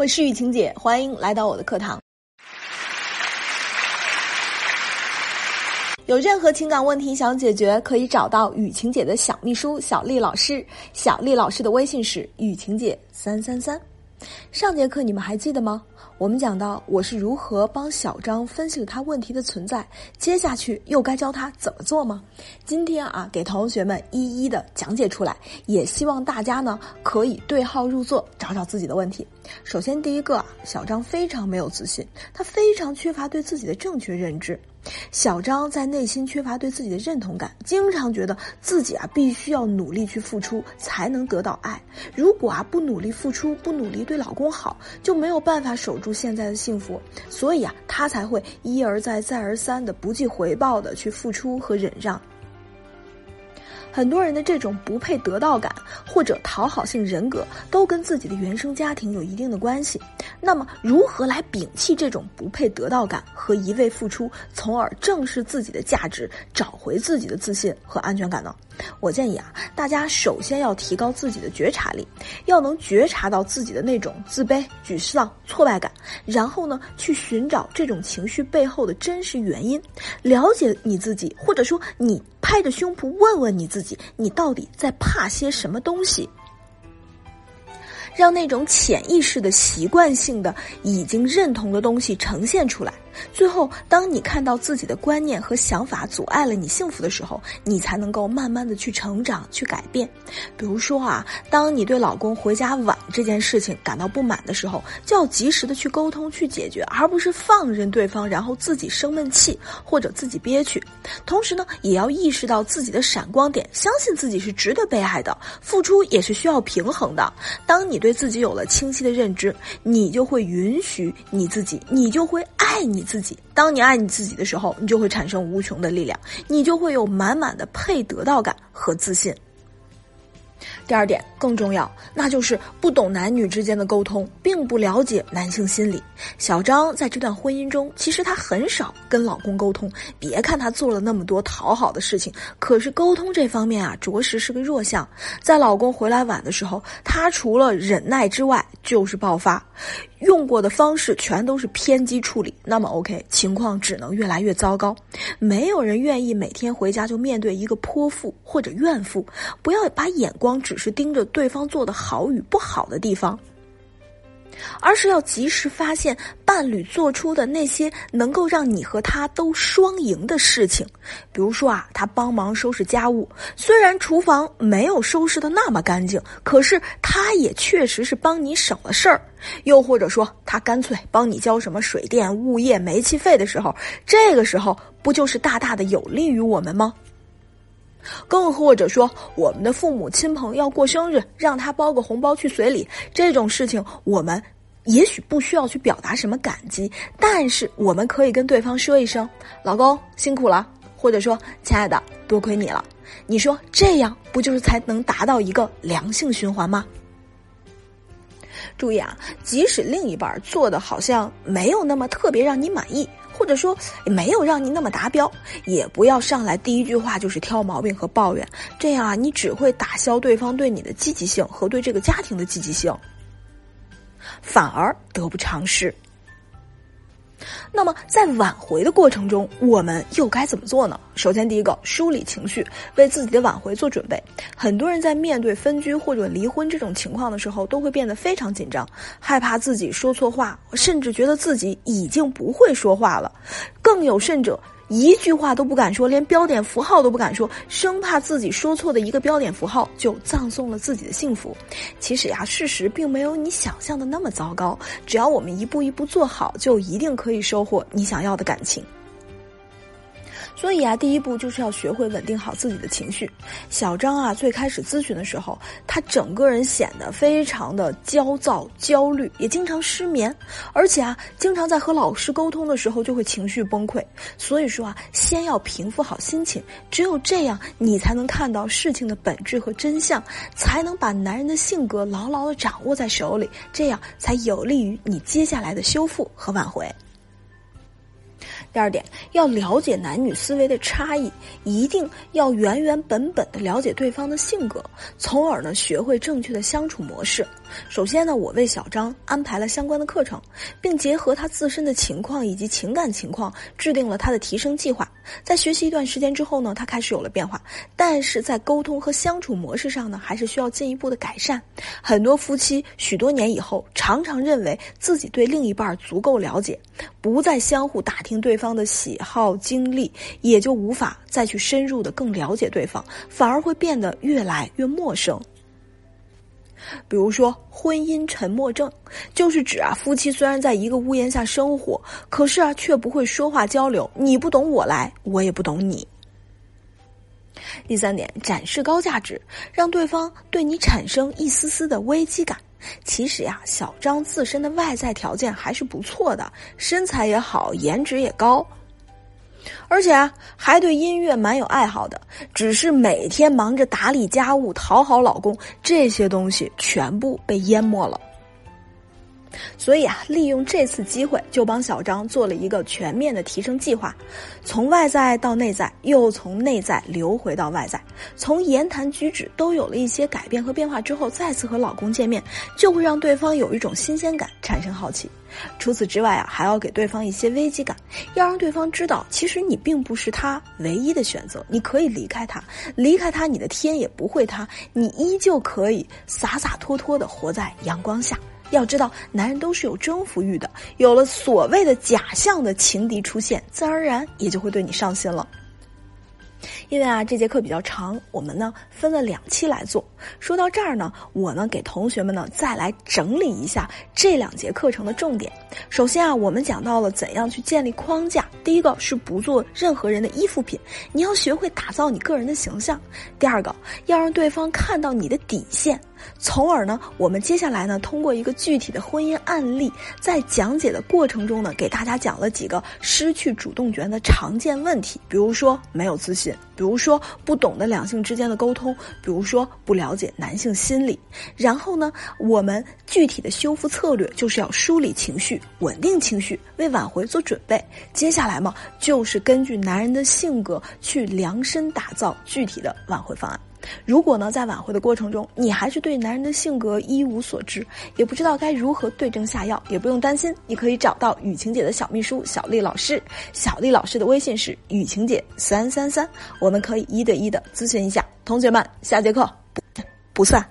我是雨晴姐，欢迎来到我的课堂。有任何情感问题想解决，可以找到雨晴姐的小秘书小丽老师。小丽老师的微信是雨晴姐三三三。上节课你们还记得吗？我们讲到我是如何帮小张分析了他问题的存在，接下去又该教他怎么做吗？今天啊，给同学们一一的讲解出来，也希望大家呢可以对号入座，找找自己的问题。首先，第一个啊，小张非常没有自信，他非常缺乏对自己的正确认知。小张在内心缺乏对自己的认同感，经常觉得自己啊必须要努力去付出才能得到爱。如果啊不努力付出，不努力对老公好，就没有办法守住现在的幸福。所以啊，她才会一而再、再而三的不计回报的去付出和忍让。很多人的这种不配得到感或者讨好性人格，都跟自己的原生家庭有一定的关系。那么，如何来摒弃这种不配得到感和一味付出，从而正视自己的价值，找回自己的自信和安全感呢？我建议啊，大家首先要提高自己的觉察力，要能觉察到自己的那种自卑、沮丧、挫败感，然后呢，去寻找这种情绪背后的真实原因，了解你自己，或者说你拍着胸脯问问你自己，你到底在怕些什么东西。让那种潜意识的习惯性的已经认同的东西呈现出来。最后，当你看到自己的观念和想法阻碍了你幸福的时候，你才能够慢慢的去成长、去改变。比如说啊，当你对老公回家晚这件事情感到不满的时候，就要及时的去沟通、去解决，而不是放任对方，然后自己生闷气或者自己憋屈。同时呢，也要意识到自己的闪光点，相信自己是值得被爱的，付出也是需要平衡的。当你对自己有了清晰的认知，你就会允许你自己，你就会爱你。你自己，当你爱你自己的时候，你就会产生无穷的力量，你就会有满满的配得到感和自信。第二点更重要，那就是不懂男女之间的沟通，并不了解男性心理。小张在这段婚姻中，其实他很少跟老公沟通。别看他做了那么多讨好的事情，可是沟通这方面啊，着实是个弱项。在老公回来晚的时候，他除了忍耐之外，就是爆发。用过的方式全都是偏激处理，那么 OK，情况只能越来越糟糕。没有人愿意每天回家就面对一个泼妇或者怨妇，不要把眼光只是盯着对方做的好与不好的地方。而是要及时发现伴侣做出的那些能够让你和他都双赢的事情，比如说啊，他帮忙收拾家务，虽然厨房没有收拾的那么干净，可是他也确实是帮你省了事儿；又或者说，他干脆帮你交什么水电、物业、煤气费的时候，这个时候不就是大大的有利于我们吗？更或者说，我们的父母亲朋要过生日，让他包个红包去随礼，这种事情我们也许不需要去表达什么感激，但是我们可以跟对方说一声“老公辛苦了”，或者说“亲爱的，多亏你了”。你说这样不就是才能达到一个良性循环吗？注意啊，即使另一半做的好像没有那么特别让你满意。或者说没有让你那么达标，也不要上来第一句话就是挑毛病和抱怨，这样啊，你只会打消对方对你的积极性和对这个家庭的积极性，反而得不偿失。那么在挽回的过程中，我们又该怎么做呢？首先，第一个，梳理情绪，为自己的挽回做准备。很多人在面对分居或者离婚这种情况的时候，都会变得非常紧张，害怕自己说错话，甚至觉得自己已经不会说话了。更有甚者。一句话都不敢说，连标点符号都不敢说，生怕自己说错的一个标点符号就葬送了自己的幸福。其实呀，事实并没有你想象的那么糟糕，只要我们一步一步做好，就一定可以收获你想要的感情。所以啊，第一步就是要学会稳定好自己的情绪。小张啊，最开始咨询的时候，他整个人显得非常的焦躁、焦虑，也经常失眠，而且啊，经常在和老师沟通的时候就会情绪崩溃。所以说啊，先要平复好心情，只有这样，你才能看到事情的本质和真相，才能把男人的性格牢牢的掌握在手里，这样才有利于你接下来的修复和挽回。第二点，要了解男女思维的差异，一定要原原本本的了解对方的性格，从而呢学会正确的相处模式。首先呢，我为小张安排了相关的课程，并结合他自身的情况以及情感情况，制定了他的提升计划。在学习一段时间之后呢，他开始有了变化，但是在沟通和相处模式上呢，还是需要进一步的改善。很多夫妻许多年以后，常常认为自己对另一半足够了解，不再相互打听对方的喜好经历，也就无法再去深入的更了解对方，反而会变得越来越陌生。比如说，婚姻沉默症，就是指啊，夫妻虽然在一个屋檐下生活，可是啊，却不会说话交流，你不懂我来，我也不懂你。第三点，展示高价值，让对方对你产生一丝丝的危机感。其实呀，小张自身的外在条件还是不错的，身材也好，颜值也高。而且啊，还对音乐蛮有爱好的，只是每天忙着打理家务、讨好老公，这些东西全部被淹没了。所以啊，利用这次机会，就帮小张做了一个全面的提升计划，从外在到内在，又从内在流回到外在，从言谈举止都有了一些改变和变化之后，再次和老公见面，就会让对方有一种新鲜感，产生好奇。除此之外啊，还要给对方一些危机感，要让对方知道，其实你并不是他唯一的选择，你可以离开他，离开他，你的天也不会塌，你依旧可以洒洒脱脱的活在阳光下。要知道，男人都是有征服欲的。有了所谓的假象的情敌出现，自然而然也就会对你上心了。因为啊，这节课比较长，我们呢分了两期来做。说到这儿呢，我呢给同学们呢再来整理一下这两节课程的重点。首先啊，我们讲到了怎样去建立框架。第一个是不做任何人的依附品，你要学会打造你个人的形象。第二个，要让对方看到你的底线。从而呢，我们接下来呢，通过一个具体的婚姻案例，在讲解的过程中呢，给大家讲了几个失去主动权的常见问题，比如说没有自信，比如说不懂得两性之间的沟通，比如说不了解男性心理。然后呢，我们具体的修复策略就是要梳理情绪，稳定情绪，为挽回做准备。接下来嘛，就是根据男人的性格去量身打造具体的挽回方案。如果呢，在挽回的过程中，你还是对男人的性格一无所知，也不知道该如何对症下药，也不用担心，你可以找到雨晴姐的小秘书小丽老师。小丽老师的微信是雨晴姐三三三，我们可以一对一的咨询一下。同学们，下节课不不散。